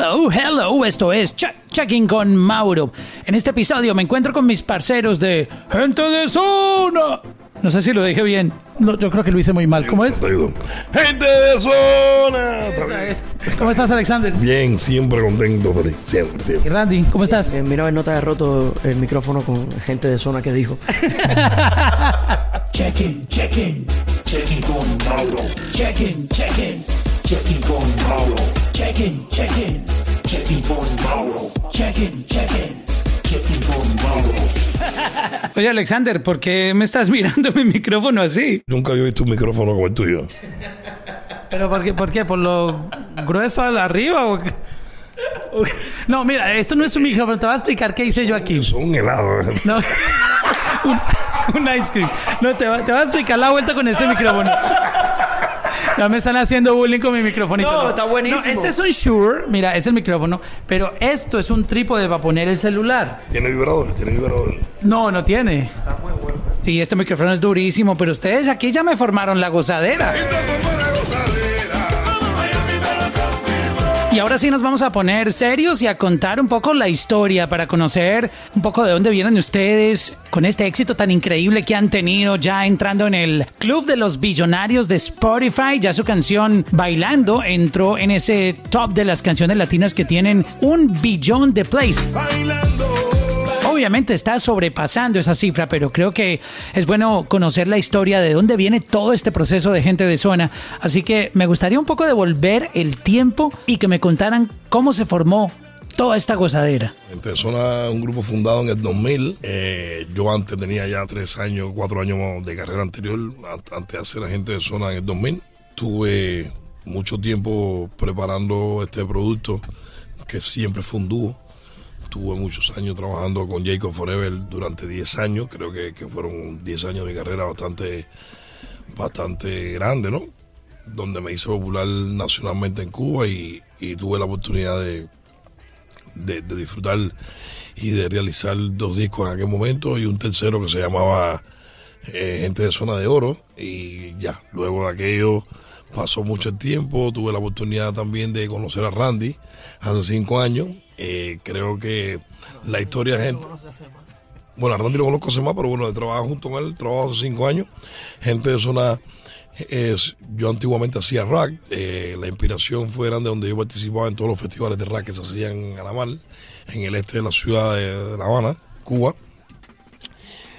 Hello, hello, esto es Check Checking con Mauro. En este episodio me encuentro con mis parceros de Gente de Zona. No sé si lo dije bien. No, yo creo que lo hice muy mal. ¿Cómo es? Gente de zona. Es. ¿Cómo estás, Alexander? Bien, siempre contento, Feliz. Siempre, Y siempre. Randy, ¿cómo estás? Eh, mira, no te hayas roto el micrófono con gente de zona que dijo. Check-in, check-in, check-in con Mauro. Check-in, check-in, check-in con Mauro. Check-in, check-in, check-in con Mauro. Check-in, check-in, check-in con Mauro. Oye, Alexander, ¿por qué me estás mirando mi micrófono así? Nunca había visto un micrófono como el tuyo. ¿Pero por qué? ¿Por qué? ¿Por lo grueso al arriba o No, mira, esto no es un micrófono. Te voy a explicar qué hice yo aquí. Son un helado. No. un, un ice cream. No, te va, te va a explicar la vuelta con este micrófono. Ya me están haciendo bullying con mi micrófono. No, está buenísimo. este es un Shure. Mira, es el micrófono. Pero esto es un trípode para poner el celular. Tiene vibrador, tiene vibrador. No, no tiene. Sí, este micrófono es durísimo. Pero ustedes aquí ya me formaron la gozadera. Y ahora sí nos vamos a poner serios y a contar un poco la historia para conocer un poco de dónde vienen ustedes con este éxito tan increíble que han tenido ya entrando en el Club de los Billonarios de Spotify. Ya su canción Bailando entró en ese top de las canciones latinas que tienen un billón de plays. Obviamente está sobrepasando esa cifra, pero creo que es bueno conocer la historia de dónde viene todo este proceso de gente de zona. Así que me gustaría un poco devolver el tiempo y que me contaran cómo se formó toda esta gozadera. Gente de zona, un grupo fundado en el 2000. Eh, yo antes tenía ya tres años, cuatro años de carrera anterior, an- antes de hacer agente de zona en el 2000. Tuve mucho tiempo preparando este producto que siempre fue. Tuve muchos años trabajando con Jacob Forever durante 10 años. Creo que, que fueron 10 años de mi carrera bastante, bastante grande, ¿no? Donde me hice popular nacionalmente en Cuba y, y tuve la oportunidad de, de, de disfrutar y de realizar dos discos en aquel momento y un tercero que se llamaba eh, Gente de Zona de Oro. Y ya, luego de aquello pasó mucho el tiempo. Tuve la oportunidad también de conocer a Randy hace cinco años. Eh, creo que la historia de gente. Bueno, a Randy lo conozco hace más, pero bueno, de trabajo junto con él, trabajo hace cinco años. Gente de zona. Es, yo antiguamente hacía rock, eh, la inspiración fue grande donde yo participaba en todos los festivales de rock que se hacían en Alamar, en el este de la ciudad de, La Habana, Cuba.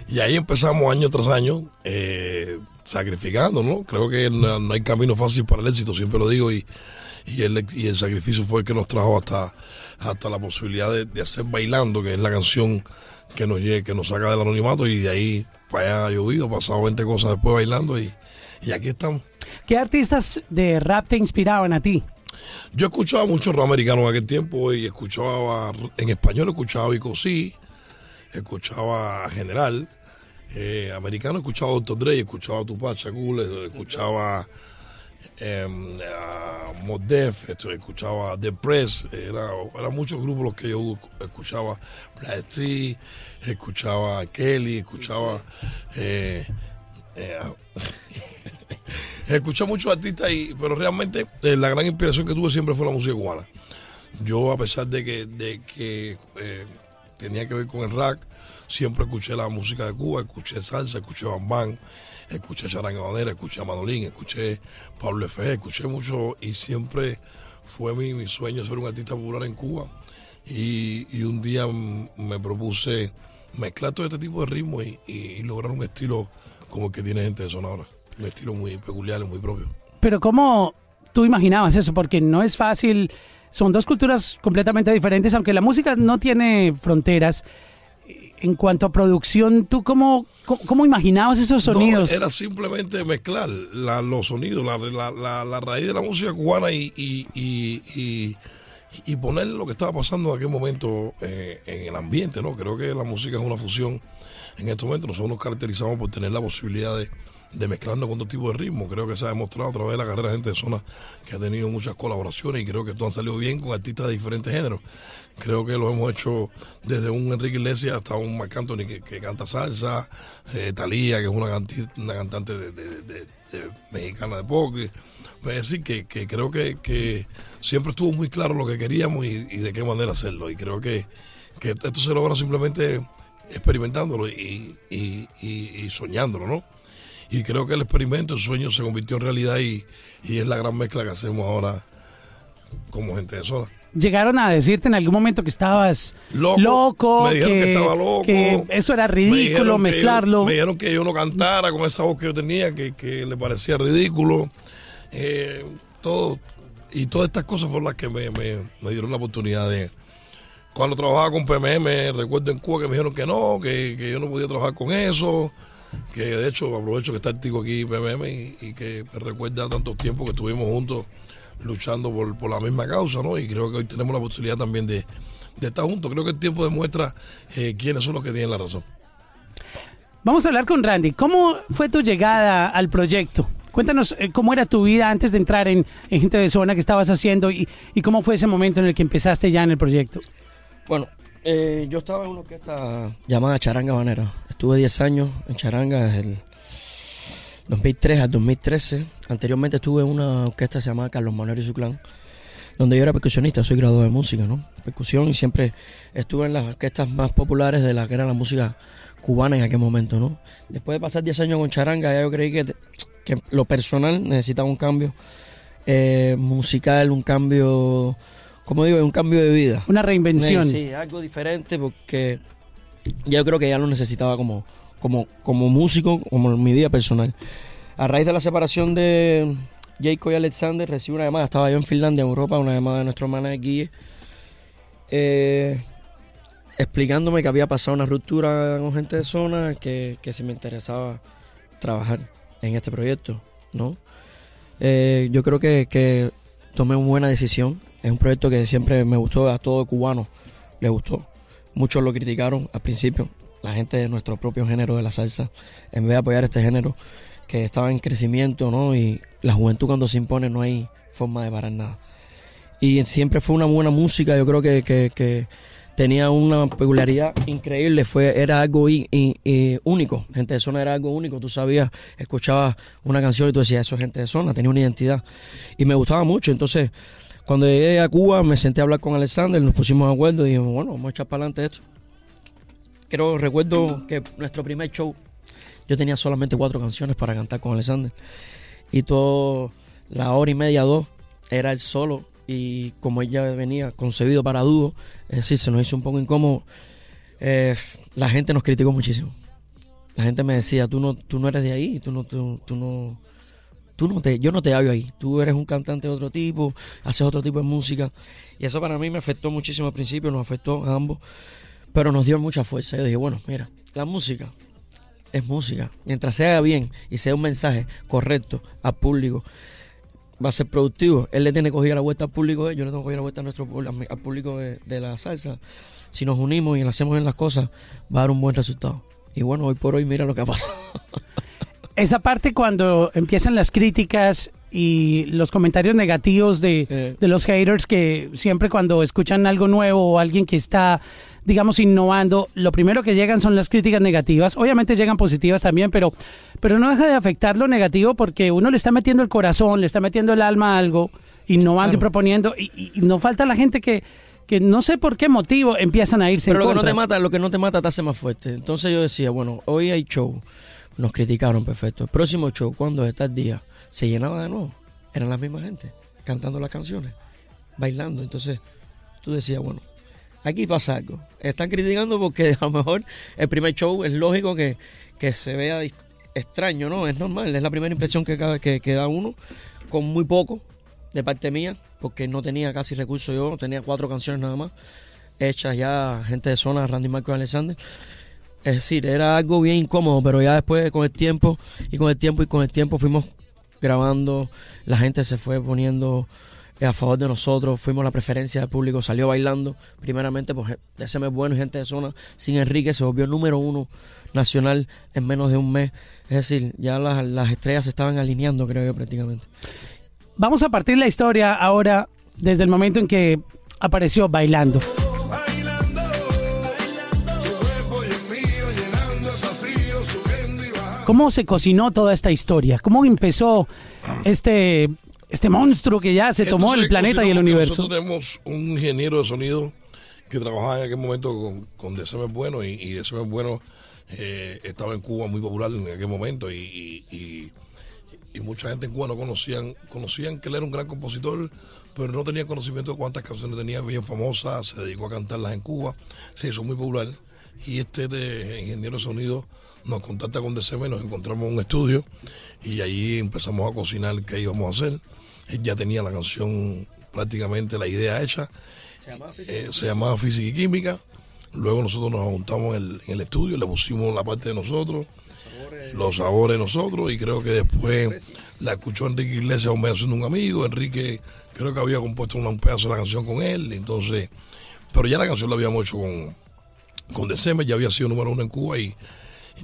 Y ahí empezamos año tras año, eh, sacrificando, ¿no? Creo que no hay camino fácil para el éxito, siempre lo digo, y, y, el, y el sacrificio fue el que nos trajo hasta, hasta la posibilidad de, de hacer Bailando, que es la canción que nos, que nos saca del anonimato, y de ahí para allá ha llovido, pasado 20 cosas después bailando, y, y aquí estamos. ¿Qué artistas de rap te inspiraban a ti? Yo escuchaba mucho rap americano en aquel tiempo y escuchaba en español, escuchaba Vico C, escuchaba General, eh, americano escuchaba a Dr. Dre, escuchaba a Tupac Shakur, escuchaba em, a Mos Def, esto, escuchaba The Press, era, eran muchos grupos los que yo escuchaba, Black Street, escuchaba Kelly, escuchaba... eh, eh, muchos artistas, y, pero realmente eh, la gran inspiración que tuve siempre fue la música cubana. Yo, a pesar de que, de que eh, tenía que ver con el rock, siempre escuché la música de Cuba, escuché salsa, escuché bambán, escuché charanga madera, escuché a Manolín, escuché Pablo F. escuché mucho y siempre fue mi, mi sueño ser un artista popular en Cuba. Y, y un día me propuse mezclar todo este tipo de ritmos y, y- y lograr un estilo como el que tiene gente de Sonora. Un estilo muy peculiar y muy propio. Pero ¿cómo tú imaginabas eso? Porque no es fácil. Son dos culturas completamente diferentes, aunque la música no tiene fronteras. En cuanto a producción, ¿tú cómo, cómo, cómo imaginabas esos sonidos? No, era simplemente mezclar la- los sonidos, la, la- la- la raíz de la música cubana y, y, y, y- y poner lo que estaba pasando en aquel momento eh, en el ambiente, ¿no? Creo que la música es una fusión. En este momento nosotros nos caracterizamos por tener la posibilidad de, mezclarnos con otro tipo de ritmo. Creo que se ha demostrado a través de la carrera de gente de zona que ha tenido muchas colaboraciones y creo que todo han salido bien con artistas de diferentes géneros. Creo que lo hemos hecho desde un Enrique Iglesias hasta un Marc Anthony que, que canta salsa, eh, Talía, que es una, canti- una cantante de, mexicana de pop. que- Es decir, que, que creo que, que siempre estuvo muy claro lo que queríamos y, y de qué manera hacerlo. Y creo que, que esto se logra simplemente experimentándolo y, y- y- y soñándolo, ¿no? Y creo que el experimento, el sueño se convirtió en realidad y, y es la gran mezcla que hacemos ahora como gente de zona. Llegaron a decirte en algún momento que estabas Loco. loco, Me dijeron que, estaba loco. que eso era ridículo mezclarlo. yo- me dijeron que yo no cantara con esa voz que yo tenía, que, que le parecía ridículo. Eh, todo. Y todas estas cosas fueron las que me, me- me dieron la oportunidad de. Cuando trabajaba con PMM, recuerdo en Cuba que me dijeron que no, que, que yo no podía trabajar con eso. Que de hecho aprovecho que está el tico aquí PMM y, y que me recuerda tantos tiempos que estuvimos juntos luchando por, por la misma causa, ¿no? Y creo que hoy tenemos la posibilidad también de, de estar juntos. Creo que el tiempo demuestra eh, quiénes son los que tienen la razón. Vamos a hablar con Randy. ¿Cómo fue tu llegada al proyecto? Cuéntanos eh, cómo era tu vida antes de entrar en, en Gente de Zona, qué estabas haciendo y, y cómo fue ese momento en el que empezaste ya en el proyecto. Bueno, eh, yo estaba en una orquesta llamada Charanga Banera. Estuve 10 años en Charanga desde el 2003 al 2013. Anteriormente estuve en una orquesta llamada Carlos Manuel y su clan, donde yo era percusionista, soy graduado de música, ¿no? Percusión y siempre estuve en las orquestas más populares de la que era la música cubana en aquel momento, ¿no? Después de pasar 10 años con Charanga, ya yo creí que, que lo personal necesitaba un cambio eh, musical, un cambio, como digo, un cambio de vida. Una reinvención. Sí, sí, algo diferente porque yo creo que ya lo necesitaba como, como, como músico, como en mi vida personal. A raíz de la separación de Jacob y Alexander, recibí una llamada, estaba yo en Finlandia, en Europa, una llamada de nuestro manager Guille, eh, explicándome que había pasado una ruptura con gente de zona, que, que si me interesaba trabajar en este proyecto, ¿no? Eh, yo creo que, que tomé una buena decisión. Es un proyecto que siempre me gustó, a todo cubano le gustó. Muchos lo criticaron al principio, la gente de nuestro propio género de la salsa, en vez de apoyar este género que estaba en crecimiento, ¿no? Y la juventud cuando se impone no hay forma de parar nada. Y siempre fue una buena música, yo creo que, que- tenía una peculiaridad increíble, fue, era algo i- único, gente de zona era algo único, tú sabías, escuchabas una canción y tú decías, eso es gente de zona, tenía una identidad. Y me gustaba mucho, entonces cuando llegué a Cuba me senté a hablar con Alexander, nos pusimos de acuerdo y dijimos, bueno, vamos a echar para adelante esto. Creo, recuerdo que nuestro primer show, yo tenía solamente cuatro canciones para cantar con Alexander. Y todo, la hora y media, dos, era el solo. Y como ella venía concebido para dúo, es decir, se nos hizo un poco incómodo. eh, la gente nos criticó muchísimo. La gente me decía, tú no, tú no eres de ahí, tú no, tú, tú no, tú no te, yo no te hallo ahí. Tú eres un cantante de otro tipo, haces otro tipo de música. Y eso para mí me afectó muchísimo al principio, nos afectó a ambos, pero nos dio mucha fuerza. Yo dije, bueno, mira, la música es música. Mientras se haga bien y sea un mensaje correcto al público, va a ser productivo. Él le tiene cogida la vuelta al público, yo le tengo cogida la vuelta a nuestro, al público de, la salsa. Si nos unimos y hacemos bien las cosas, va a dar un buen resultado. Y bueno, hoy por hoy mira lo que ha pasado. Esa parte cuando empiezan las críticas y los comentarios negativos de, de los haters que siempre cuando escuchan algo nuevo o alguien que está, digamos, innovando, lo primero que llegan son las críticas negativas. Obviamente llegan positivas también, pero, pero no deja de afectar lo negativo porque uno le está metiendo el corazón, le está metiendo el alma a algo, innovando y proponiendo. Y, y- y no falta la gente que, que no sé por qué motivo empiezan a irse Pero en lo que no te mata, lo que no te mata te hace más fuerte. Entonces yo decía, bueno, hoy hay show. Nos criticaron, perfecto. El próximo show, cuando está el día, se llenaba de nuevo. Eran la misma gente, cantando las canciones, bailando. Entonces tú decías, bueno, aquí pasa algo. Están criticando porque a lo mejor el primer show es lógico que, que se vea extraño, ¿no? Es normal, es la primera impresión que, que da uno, con muy poco de parte mía, porque no tenía casi recursos yo, tenía cuatro canciones nada más hechas ya gente de zona, Randy Marco y Alexander. Es decir, era algo bien incómodo, pero ya después con el tiempo y con el tiempo y con el tiempo fuimos grabando, la gente se fue poniendo a favor de nosotros, fuimos la preferencia del público, salió bailando. Primeramente, de ese mes bueno y gente de zona, sin Enrique se volvió número uno nacional en menos de un mes. Es decir, ya las, las estrellas se estaban alineando, creo yo, prácticamente. Vamos a partir la historia ahora desde el momento en que apareció. Bailando, ¿Cómo se cocinó toda esta historia? ¿Cómo empezó este, este monstruo que ya se tomó el planeta y el universo? Nosotros tenemos un ingeniero de sonido que trabajaba en aquel momento con, con Bueno y, y Bueno eh, estaba en Cuba muy popular en aquel momento y, y- y- y mucha gente en Cuba no conocían, conocían que él era un gran compositor, pero no tenían conocimiento de cuántas canciones tenía bien famosas, se dedicó a cantarlas en Cuba, se hizo muy popular y este de ingeniero de sonido nos contacta con DCM, nos encontramos en un estudio y ahí empezamos a cocinar qué íbamos a hacer. Él ya tenía la canción prácticamente la idea hecha, eh, se llamaba Física y Química. Luego nosotros nos juntamos en el, en el estudio, le pusimos la parte de nosotros, los sabores de nosotros y creo que después la escuchó Enrique Iglesias un siendo un amigo. Enrique creo que había compuesto un pedazo de la canción con él, entonces, pero ya la canción la habíamos hecho con, con December, ya había sido número uno en Cuba y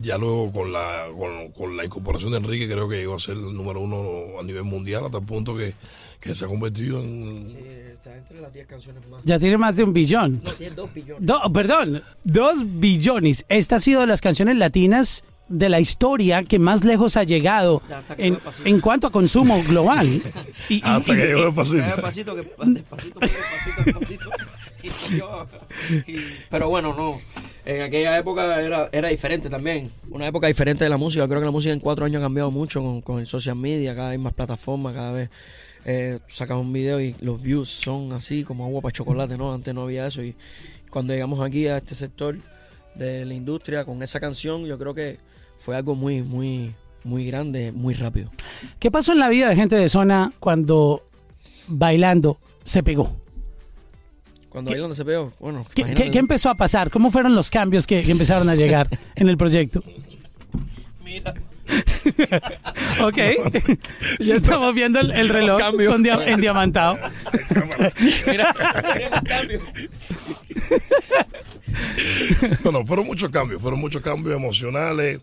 ya luego con la, con, con la incorporación de Enrique creo que iba a ser el número uno a nivel mundial hasta el punto que, que se ha convertido en... está entre las 10 canciones más. Ya tiene más de un billón. tiene 2 billones. Do- perdón, dos billones. Esta ha sido de las canciones latinas de la historia que más lejos ha llegado en, en cuanto a consumo global. Y- y- Hasta y- que llegó despacito. Despacito, que despacito, despacito, despacito. Y yo- y- pero bueno, no. En aquella época era, era diferente también. Una época diferente de la música. Creo que la música en cuatro años ha cambiado mucho con, con el social media. Cada vez más plataformas, cada vez eh, sacas un video y los views son así como agua para chocolate, ¿no? Antes no había eso. Y cuando llegamos aquí a este sector de la industria con esa canción, yo creo que fue algo muy, muy, muy grande, muy rápido. ¿Qué pasó en la vida de gente de zona cuando bailando se pegó? Cuando bailando se pegó, bueno, ¿Qué, qué- qué empezó a pasar? ¿Cómo fueron los cambios que, que empezaron a llegar en el proyecto? Mira. Ok, ya estamos viendo el, el reloj cambios. con dia- en diamantado. Mira, cambio. No, no, fueron muchos cambios, fueron muchos cambios emocionales,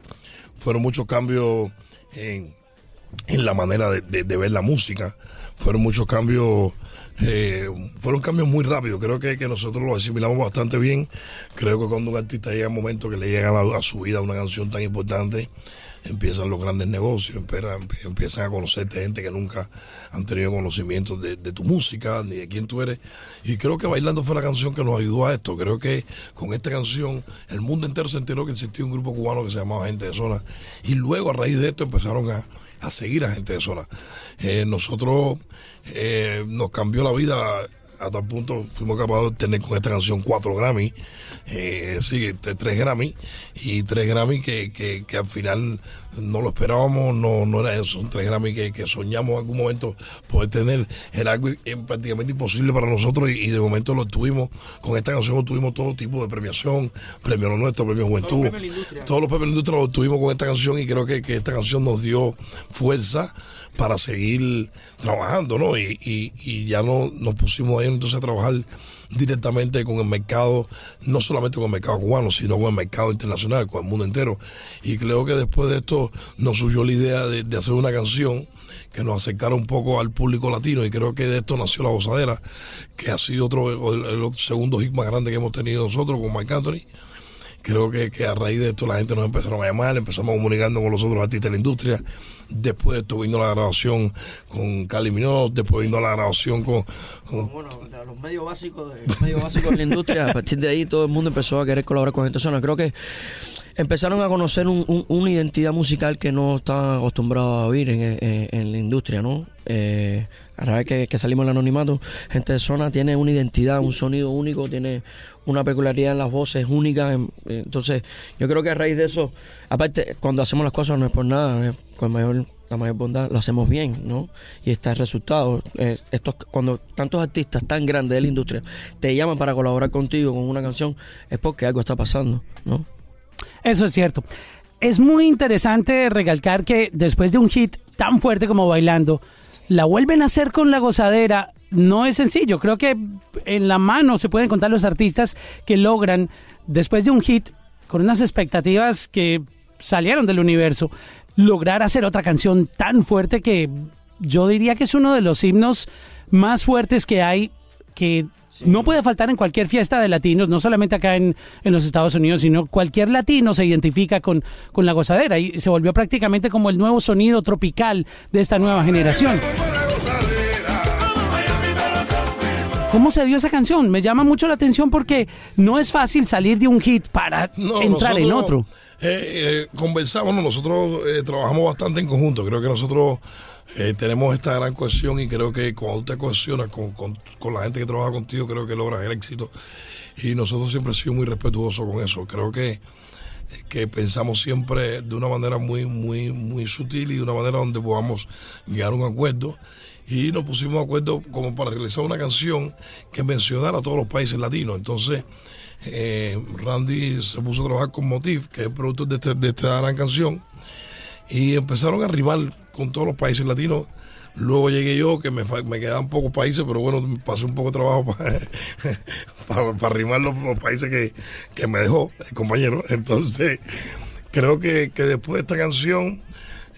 fueron muchos cambios en, en la manera de, de- de ver la música, fueron muchos cambios, eh, fueron cambios muy rápidos, creo que, que nosotros lo asimilamos bastante bien, creo que cuando un artista llega al momento que le llega a, a su vida una canción tan importante, empiezan los grandes negocios, empiezan, empiezan a conocerte gente que nunca han tenido conocimiento de, de tu música, ni de quién tú eres. Y creo que Bailando fue la canción que nos ayudó a esto. Creo que con esta canción el mundo entero se enteró que existía un grupo cubano que se llamaba Gente de Zona. Y luego a raíz de esto empezaron a, a seguir a Gente de Zona. Eh, nosotros eh, nos cambió la vida a tal punto fuimos capaces de tener con esta canción cuatro Grammy, eh, sí, t- tres Grammy y tres Grammy que, que, que al final no lo esperábamos, no, no era eso, son tres Grammy que, que soñamos en algún momento poder tener, era algo prácticamente imposible para nosotros y, y de momento lo tuvimos, con esta canción tuvimos todo tipo de premiación, premio Lo Nuestro, premio Juventud, todos los premios de la industria los tuvimos con esta canción y creo que, que esta canción nos dio fuerza para seguir trabajando, ¿no? Y, y, y ya no nos pusimos ahí entonces a trabajar directamente con el mercado, no solamente con el mercado cubano, sino con el mercado internacional, con el mundo entero. Y creo que después de esto nos surgió la idea de, hacer una canción que nos acercara un poco al público latino y creo que de esto nació La Gozadera, que ha sido otro, el, el segundo hit más grande que hemos tenido nosotros con Mike Anthony creo que, que a raíz de esto la gente nos empezaron a llamar, empezamos comunicando con los otros artistas de la industria. Después de esto vino la grabación con Cali Minot, después vino la grabación con, con- Bueno, los medios básicos, de, los medios básicos de la industria, a partir de ahí todo el mundo empezó a querer colaborar con gente. Creo que empezaron a conocer un- un- una identidad musical que no estaban acostumbrados a oír en, en- la industria, ¿no? Eh, a la vez que, que salimos del anonimato, gente de zona tiene una identidad, un sonido único, tiene una peculiaridad en las voces única. en- entonces, yo creo que a raíz de eso, aparte, cuando hacemos las cosas no es por nada, es con mayor, la mayor bondad, lo hacemos bien, ¿no? Y está el resultado. Eh, estos, cuando tantos artistas tan grandes de la industria te llaman para colaborar contigo con una canción, es porque algo está pasando, ¿no? Eso es cierto. Es muy interesante recalcar que después de un hit tan fuerte como Bailando, la vuelven a hacer con la gozadera no es sencillo. Creo que en la mano se pueden contar los artistas que logran, después de un hit, con unas expectativas que salieron del universo, lograr hacer otra canción tan fuerte que yo diría que es uno de los himnos más fuertes que hay, que no puede faltar en cualquier fiesta de latinos, no solamente acá en, en los Estados Unidos, sino cualquier latino se identifica con, con la gozadera y se volvió prácticamente como el nuevo sonido tropical de esta nueva generación. ¿Cómo se dio esa canción? Me llama mucho la atención porque no es fácil salir de un hit para No, entrar en otro. eh, eh, nosotros eh, trabajamos bastante en conjunto. Creo que nosotros eh, tenemos esta gran cohesión y creo que cuando te cohesionas con, con- con la gente que trabaja contigo, creo que logras el éxito. Y nosotros siempre hemos sido muy respetuosos con eso. Creo que, que pensamos siempre de una manera muy, muy, muy sutil y de una manera donde podamos llegar a un acuerdo. Y nos pusimos de acuerdo como para realizar una canción que mencionara a todos los países latinos. Entonces, eh, Randy se puso a trabajar con Motif, que es el productor de, este- de esta gran canción, y empezaron a rimar con todos los países latinos. Luego llegué yo, que me, me quedaban pocos países, pero bueno, pasé un poco de trabajo para, para, para rimar los, países que, que me dejó el compañero. Entonces, creo que, que después de esta canción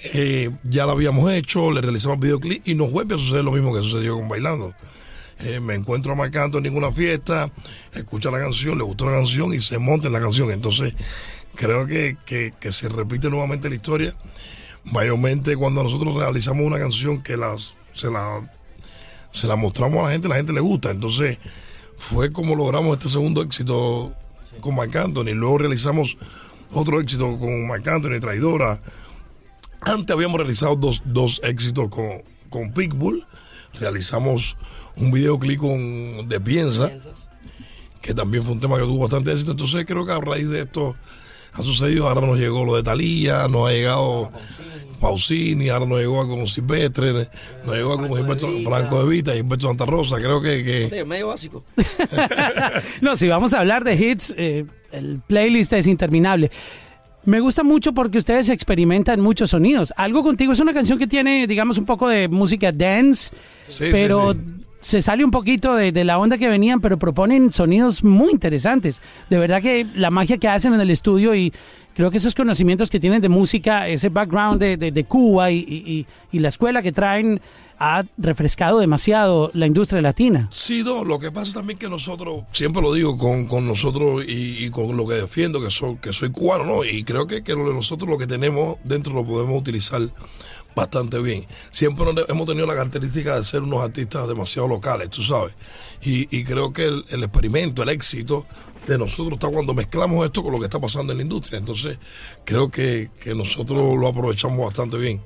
eh, ya la habíamos hecho, le realizamos videoclip y nos vuelve a suceder lo mismo que sucedió con Bailando. Eh, me encuentro a Marc Anthony en una fiesta, escucha la canción, le gustó la canción y se monta en la canción. Entonces, creo que, que se repite nuevamente la historia. Mayormente cuando nosotros realizamos una canción que las, se, la, se la mostramos a la gente, la gente le gusta. Entonces, fue como logramos este segundo éxito con Marc Anthony. Luego realizamos otro éxito con Marc Anthony, Traidora. Antes habíamos realizado dos, dos éxitos con, con Pitbull. Realizamos un videoclip con De Piensa, que también fue un tema que tuvo bastante éxito. Entonces creo que a raíz de esto ha sucedido. Ahora nos llegó lo de Talía, nos ha llegado Pausini, ahora nos llegó con Silvestre, nos llegó con Gilberto Franco de Vita y Gilberto Santa Rosa. Creo que, medio básico. No, si vamos a hablar de hits, eh, el playlist es interminable. Me gusta mucho porque ustedes experimentan muchos sonidos. Algo contigo es una canción que tiene, digamos, un poco de música dance, Sí, pero sí, se sale un poquito de, de la onda que venían, pero proponen sonidos muy interesantes. De verdad que la magia que hacen en el estudio y creo que esos conocimientos que tienen de música, ese background de, de- Cuba y, y- la escuela que traen, ha refrescado demasiado la industria latina. Sí, no, lo que pasa también que nosotros, siempre lo digo con, con nosotros y, y con lo que defiendo, que soy, que soy cubano, ¿no? Y creo que, que nosotros lo que tenemos dentro lo podemos utilizar bastante bien. Siempre hemos tenido la característica de ser unos artistas demasiado locales, tú sabes. Y, creo que el experimento, el éxito de nosotros está cuando mezclamos esto con lo que está pasando en la industria. Entonces, creo que, que nosotros lo aprovechamos bastante bien.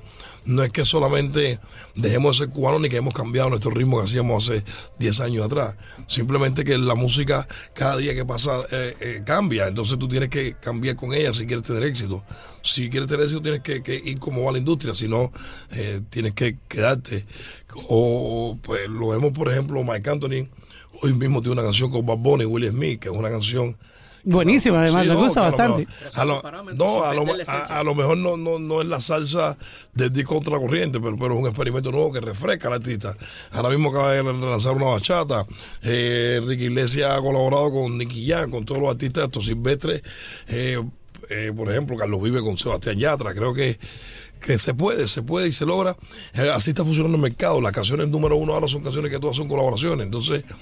No es que solamente dejemos de ser cubanos ni que hemos cambiado nuestro ritmo que hacíamos hace 10 años atrás. Simplemente que la música cada día que pasa eh, eh, cambia. Entonces tú tienes que cambiar con ella si quieres tener éxito. Si quieres tener éxito tienes que, ir como va la industria. Si no, eh, tienes que quedarte. O pues lo vemos, por ejemplo, Mike Anthony. Hoy mismo tiene una canción con Bad Bunny, Will Smith, que es una canción Buenísima, además, Sí, me no, gusta que a lo bastante. mejor- A lo, no, a lo, a- a lo mejor no, no, no es la salsa del disco contra la corriente, pero, pero es un experimento nuevo que refresca al artista. Ahora mismo acaba de lanzar una bachata. Eh, Ricky Iglesias ha colaborado con Nicky Jam, con todos los artistas estos silvestres. Eh, eh, por ejemplo, Carlos Vive con Sebastián Yatra. Creo que que se puede, se puede y se logra. Eh, así está funcionando el mercado. Las canciones número uno ahora son canciones que todas son colaboraciones. Entonces, es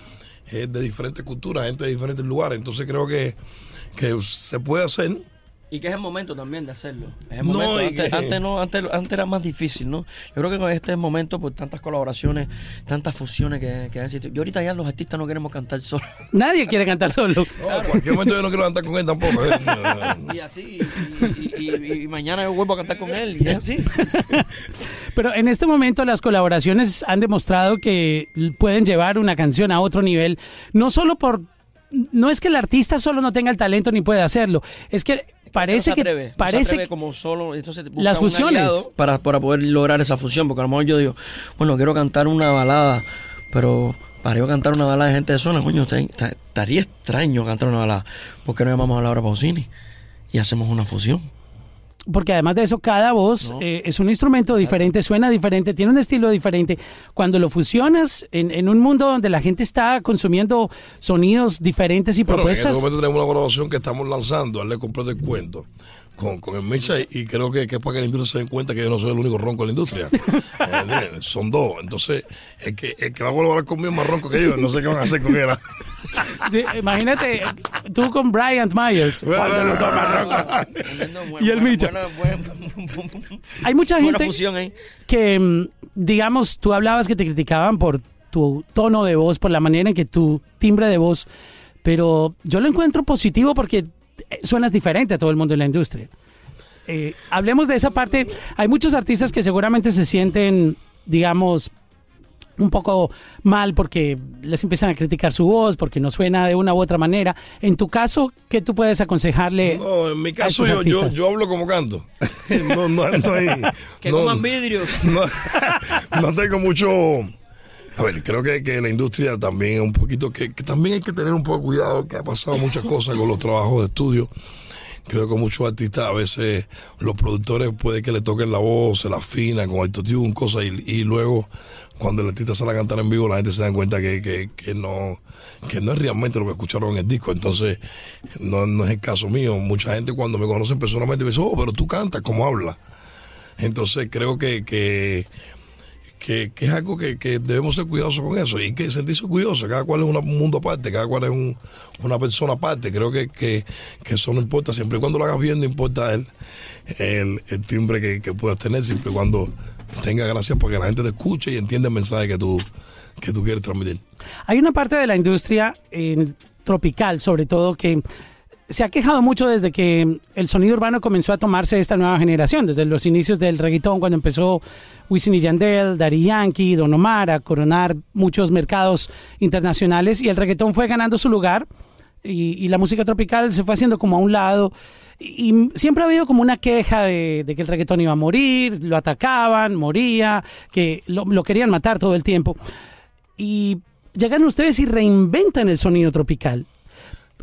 de diferentes culturas, gente de diferentes lugares. Entonces creo que, que se puede hacer. Y que es el momento también de hacerlo. Es el No, momento. Antes, que- antes no, antes, antes era más difícil, ¿no? Yo creo que con este momento, por tantas colaboraciones, tantas fusiones que, que han existido. Yo ahorita ya los artistas no queremos cantar solos. Nadie quiere cantar solo. No, en cualquier momento yo no quiero cantar con él tampoco. ¿eh? y así, y, y- y- y mañana yo vuelvo a cantar con él, y es así. Pero en este momento las colaboraciones han demostrado que pueden llevar una canción a otro nivel, no solo por no es que el artista solo no tenga el talento ni puede hacerlo, es que parece que atreve, parece que como solo entonces Las fusiones. para, para poder lograr esa fusión porque a lo mejor yo digo bueno quiero cantar una balada pero para yo cantar una balada de gente de zona coño estaría extraño cantar una balada ¿por qué no llamamos a Laura Pausini y hacemos una fusión porque además de eso, cada voz No. eh, es un instrumento diferente, suena diferente, tiene un estilo diferente. Cuando lo fusionas en, en un mundo donde la gente está consumiendo sonidos diferentes y Bueno, en este propuestas, momento tenemos una colaboración que estamos lanzando, darle completo el cuento. Con, con el Micha y, creo que, que es para que la industria se den cuenta que yo no soy el único ronco en la industria. Eh, son dos. Entonces, el que, el que va a colaborar conmigo es más ronco que yo. No sé qué van a hacer con él. de- imagínate tú con Bryant Myers. Y el Micha. Hay mucha gente fusión ahí. que, mm, digamos, tú hablabas que te criticaban por tu tono de voz, por la manera en que tu timbre de voz, pero yo lo encuentro positivo porque eh, suenas diferente a todo el mundo en la industria. Eh, hablemos de esa parte. Hay muchos artistas que seguramente se sienten, digamos, un poco mal porque les empiezan a criticar su voz, porque no suena de una u otra manera. En tu caso, ¿qué tú puedes aconsejarle? No, en mi caso yo, yo, yo hablo como canto. no, no, no, hay- Que no- coman vidrio. no, no tengo mucho. A ver, creo que, que la industria también es un poquito. Que, que también hay que tener un poco de cuidado, que ha pasado muchas cosas con los trabajos de estudio. Creo que muchos artistas a veces los productores puede que le toquen la voz, se la afinan con autotune, cosas, y, y luego cuando el artista sale a cantar en vivo la gente se da cuenta que, que, que no que no es realmente lo que escucharon en el disco. Entonces, no, no es el caso mío. Mucha gente cuando me conocen personalmente me dice, oh, pero tú cantas, ¿cómo hablas? Entonces creo que, que, que, es algo que, que debemos ser cuidadosos con eso y que sentirse cuidadosos. Cada cual es un mundo aparte, cada cual es un- una persona aparte. Creo que, que, eso no importa, siempre y cuando lo hagas bien, no importa el, el, timbre que, que puedas tener, siempre y cuando tenga gracia para que la gente te escuche y entienda el mensaje que tú, que tú quieres transmitir. Hay una parte de la industria eh, tropical, sobre todo, que se ha quejado mucho desde que el sonido urbano comenzó a tomarse esta nueva generación, desde los inicios del reggaetón, cuando empezó Wisin y Yandel, Daddy Yankee, Don Omar a coronar muchos mercados internacionales y el reggaetón fue ganando su lugar y, la música tropical se fue haciendo como a un lado y, siempre ha habido como una queja de, de que el reggaetón iba a morir, lo atacaban, moría, que lo, lo querían matar todo el tiempo y llegan ustedes y reinventan el sonido tropical.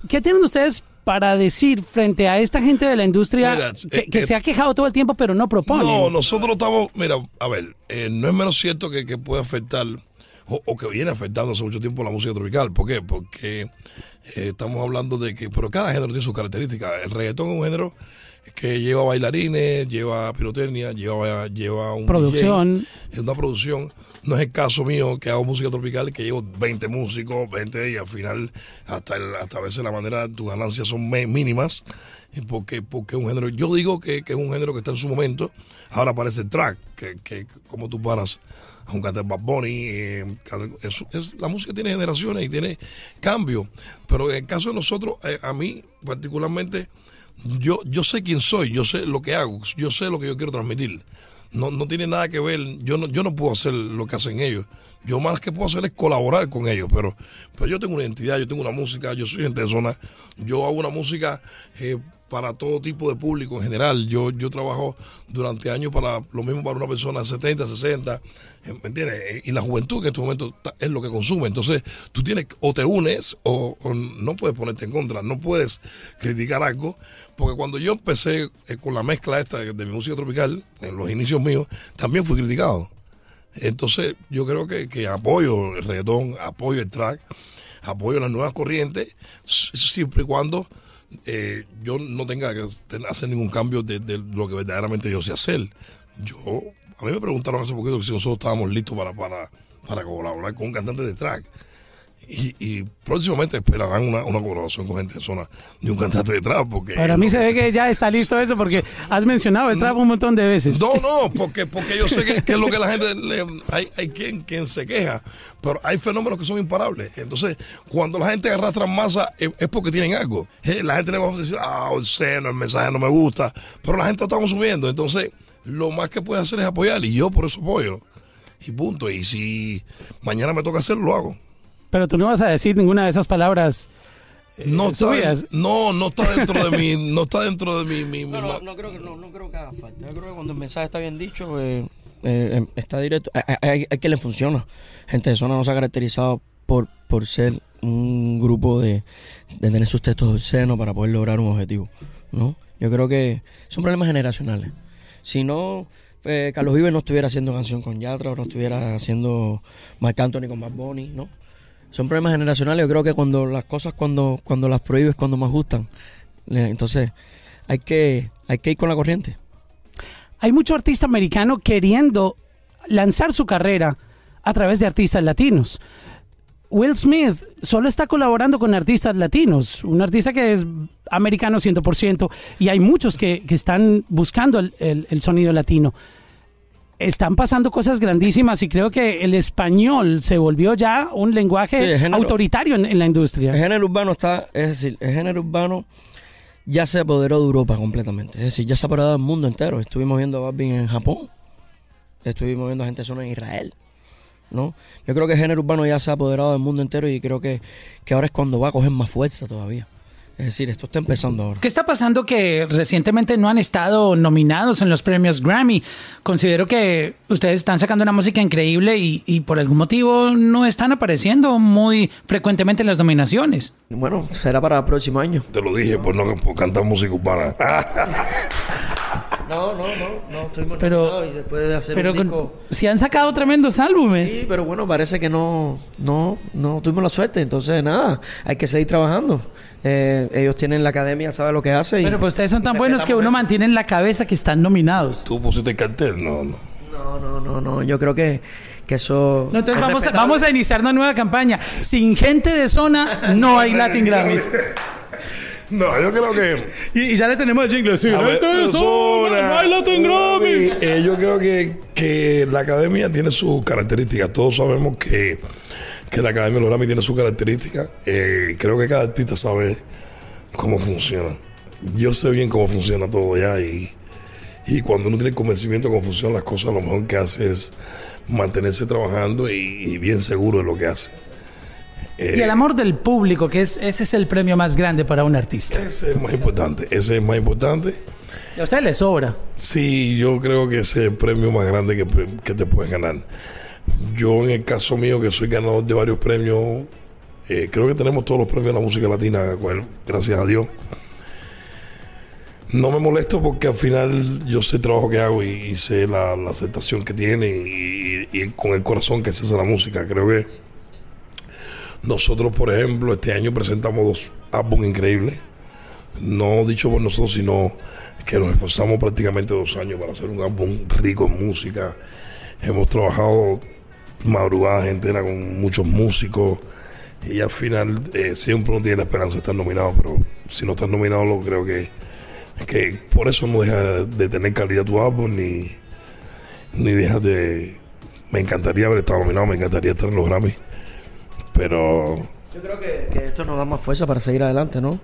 ¿Qué tienen ustedes para decir frente a esta gente de la industria Mira, que, eh, que eh, se ha quejado todo el tiempo pero no proponen? No, nosotros estamos, mira, a ver, eh, no es menos cierto que, que puede afectar o, o que viene afectando hace mucho tiempo la música tropical. ¿Por qué? Porque eh, estamos hablando de que, pero cada género tiene sus características. El reggaetón es un género que lleva bailarines, lleva pirotecnia, lleva, lleva un Producción. DJ, es una producción. No es el caso mío que hago música tropical que llevo 20 músicos, 20 y al final hasta el- hasta a veces la manera tus ganancias son mínimas eh, porque porque es un género. Yo digo que, que es un género que está en su momento. Ahora aparece el track que, que como tú paras a un cantar Bad Bunny, eh, es- es- la música tiene generaciones y tiene cambio. Pero en el caso de nosotros, eh, a mí particularmente yo, yo sé quién soy, yo sé lo que hago, yo sé lo que yo quiero transmitir. No, no tiene nada que ver, yo no, yo no puedo hacer lo que hacen ellos. Yo más que puedo hacer es colaborar con ellos, pero, pero yo tengo una identidad, yo tengo una música, yo soy gente de zona, yo hago una música eh, para todo tipo de público en general. Yo, yo trabajo durante años para lo mismo para una persona de 70, 60, eh, ¿me entiendes? Eh, Y la juventud que en este momento es lo que consume. Entonces, tú tienes, o te unes o, o no puedes ponerte en contra, no puedes criticar algo, porque cuando yo empecé eh, con la mezcla esta de, mi música tropical, en los inicios míos, también fui criticado. Entonces, yo creo que, que apoyo el reggaetón, apoyo el track, apoyo las nuevas corrientes, siempre y cuando eh, yo no tenga que hacer ningún cambio de, lo que verdaderamente yo sé hacer. Yo, a mí me preguntaron hace poquito si nosotros estábamos listos para, para, para colaborar con un cantante de track. Y, y próximamente esperarán una, una colaboración con gente de zona de un cantante de trap. Porque Para mí se ve que ya está listo eso porque has mencionado el trap un montón de veces. No, no, porque, porque yo sé que, que es lo que la gente le, hay, hay quien, quien se queja, pero hay fenómenos que son imparables. Entonces, cuando la gente arrastra masa es, es porque tienen algo. Eh, La gente le va a decir, ah, el seno, el mensaje no me gusta, pero la gente lo está consumiendo. Entonces, lo más que puede hacer es apoyar y yo por eso apoyo. Y punto. Y si mañana me toca hacerlo, lo hago. Pero tú no vas a decir ninguna de esas palabras. eh, No está, no, no está dentro de mi, no está dentro de mi, mi- mi No, no, creo que no, no creo que haga falta. Yo creo que cuando el mensaje está bien dicho, eh, eh, está directo. Hay, hay- hay que le funciona. Gente de zona no se ha caracterizado por, por ser un grupo de, de tener sus textos seno para poder lograr un objetivo, ¿no? Yo creo que son problemas generacionales. Si no, eh, Carlos Vives no estuviera haciendo canción con Yatra o no estuviera haciendo Marc Anthony con Bad Bunny, ¿no? Son problemas generacionales. Yo creo que cuando las cosas, cuando, cuando las prohíbes, cuando más gustan. Entonces, hay que, hay que ir con la corriente. Hay mucho artista americano queriendo lanzar su carrera a través de artistas latinos. Will Smith solo está colaborando con artistas latinos, un artista que es americano 100%, y hay muchos que, que están buscando el, el- el sonido latino. Están pasando cosas grandísimas y creo que el español se volvió ya un lenguaje Sí, el género- autoritario en, en la industria. El género urbano está, es decir, el género urbano ya se apoderó de Europa completamente. Es decir, ya se ha apoderado del mundo entero. Estuvimos viendo a Balvin en Japón. Estuvimos viendo a gente sola en Israel. ¿no? Yo creo que el género urbano ya se ha apoderado del mundo entero y creo que, que ahora es cuando va a coger más fuerza todavía. Es decir, esto está empezando ahora. ¿Qué está pasando que recientemente no han estado nominados en los premios Grammy? Considero que ustedes están sacando una música increíble y, y por algún motivo no están apareciendo muy frecuentemente en las nominaciones. Bueno, será para el próximo año. Te lo dije por no por cantar música urbana. No, no, no, no, estuvimos Pero- y después de hacer Pero un con- disco... si han sacado tremendos álbumes. Sí, pero bueno, parece que no, no, no tuvimos la suerte. Entonces, nada, hay que seguir trabajando. Eh, ellos tienen la academia, sabe lo que hace. y- Pero pues ustedes son tan buenos que uno eso. mantiene en la cabeza que están nominados. ¿Tú pusiste el cartel? No, no. No, no, no, no. Yo creo que, que eso. No, entonces es vamos a, vamos a iniciar una nueva campaña. Sin gente de zona no hay Latin Grammys. No, yo creo que. Y, y ya le tenemos el jingle. A ver, Grammy. eh, yo creo que, que la academia tiene sus características. Todos sabemos que, que la academia de los Grammy tiene sus características. Eh, creo que cada artista sabe cómo funciona. Yo sé bien cómo funciona todo ya y, y cuando uno tiene convencimiento de cómo funcionan las cosas, lo mejor que hace es mantenerse trabajando y, y bien seguro de lo que hace. Y el amor del público, que es ese es el premio más grande para un artista. Ese es más importante. Ese es más importante. Y a usted le sobra. Sí, yo creo que ese es el premio más grande que, que te puedes ganar. Yo en el caso mío, que soy ganador de varios premios, eh, creo que tenemos todos los premios de la música latina, gracias a Dios. No me molesto porque al final yo sé el trabajo que hago y, y sé la, la aceptación que tiene y, y con el corazón que se hace la música. Creo que nosotros, por ejemplo, este año presentamos dos álbumes increíbles no dicho por nosotros, sino que nos esforzamos prácticamente dos años para hacer un álbum rico en música. Hemos trabajado madrugadas enteras con muchos músicos y al final eh, siempre uno tiene la esperanza de estar nominado, pero si no estás nominado, lo creo que, que por eso no deja de tener calidad tu álbum ni, ni deja de. Me encantaría haber estado nominado, me encantaría estar en los Grammy, pero Yo creo que, esto nos da más fuerza para seguir adelante, ¿no?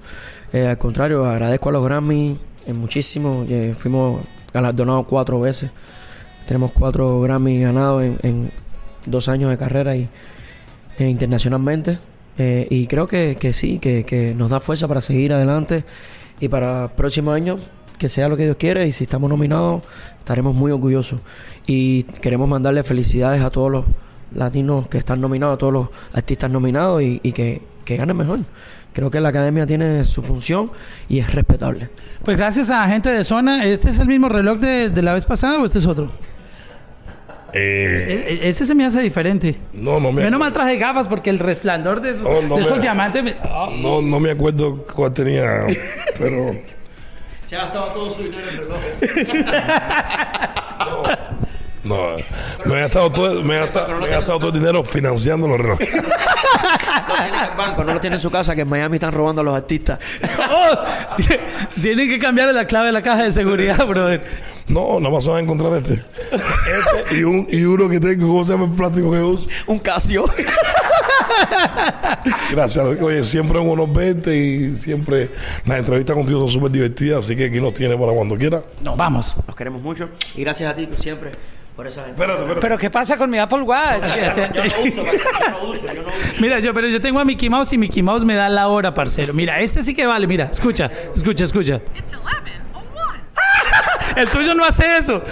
Eh, al contrario, agradezco a los Grammy eh, muchísimo. Eh, fuimos galardonados cuatro veces. Tenemos cuatro Grammy ganados en, dos años de carrera y eh, internacionalmente. Eh, y creo que, que sí, que, que nos da fuerza para seguir adelante y para el próximo año que sea lo que Dios quiere y si estamos nominados estaremos muy orgullosos y queremos mandarle felicidades a todos los latinos que están nominados, todos los artistas nominados y, y que, que ganen mejor. Creo que la academia tiene su función y es respetable. Pues gracias a gente de zona. ¿Este es el mismo reloj de, de la vez pasada o este es otro? eh, E- e- ese se me hace diferente. no, no me. Menos mal traje gafas porque el resplandor de esos, Oh, no de esos me- diamantes. me-. No, no me acuerdo cuál tenía, pero Se ha gastado todo su dinero en reloj. no, me he gastado todo, me he gastado, me he gastado todo el dinero financiando los relojes. Lo tiene en el banco, no lo tiene en su casa, que en Miami están robando a los artistas. Oh, tie- tienen que cambiarle la clave de la caja de seguridad, brother. No, nada más se va a encontrar este. Este y, un, y uno que tengo, ¿cómo se llama el plástico que uso? Un Casio. Gracias. Oye, siempre es un honor verte y siempre las entrevistas contigo son súper divertidas, así que aquí nos tiene para cuando quiera. No, vamos. Los queremos mucho y gracias a ti siempre por esa gente. Espérate, espérate. Pero ¿qué pasa con mi Apple Watch? Yo no uso, yo no uso, yo no uso. Mira, yo, pero yo tengo a Mickey Mouse y Mickey Mouse me da la hora, parcero. Mira, este sí que vale, mira, escucha, escucha, escucha. It's 11 or 1. El tuyo no hace eso.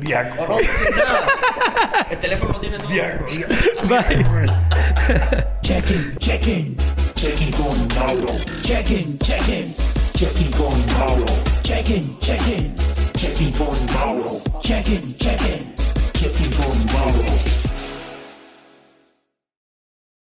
Diaco. No, sin nada. El teléfono tiene todo. Diaco. Bye. Checking, checking, checking con Mauro. Checking, checking, Checking con Mauro. Check-in, check-in. Checking for tomorrow. Checking, checking. Checking for tomorrow.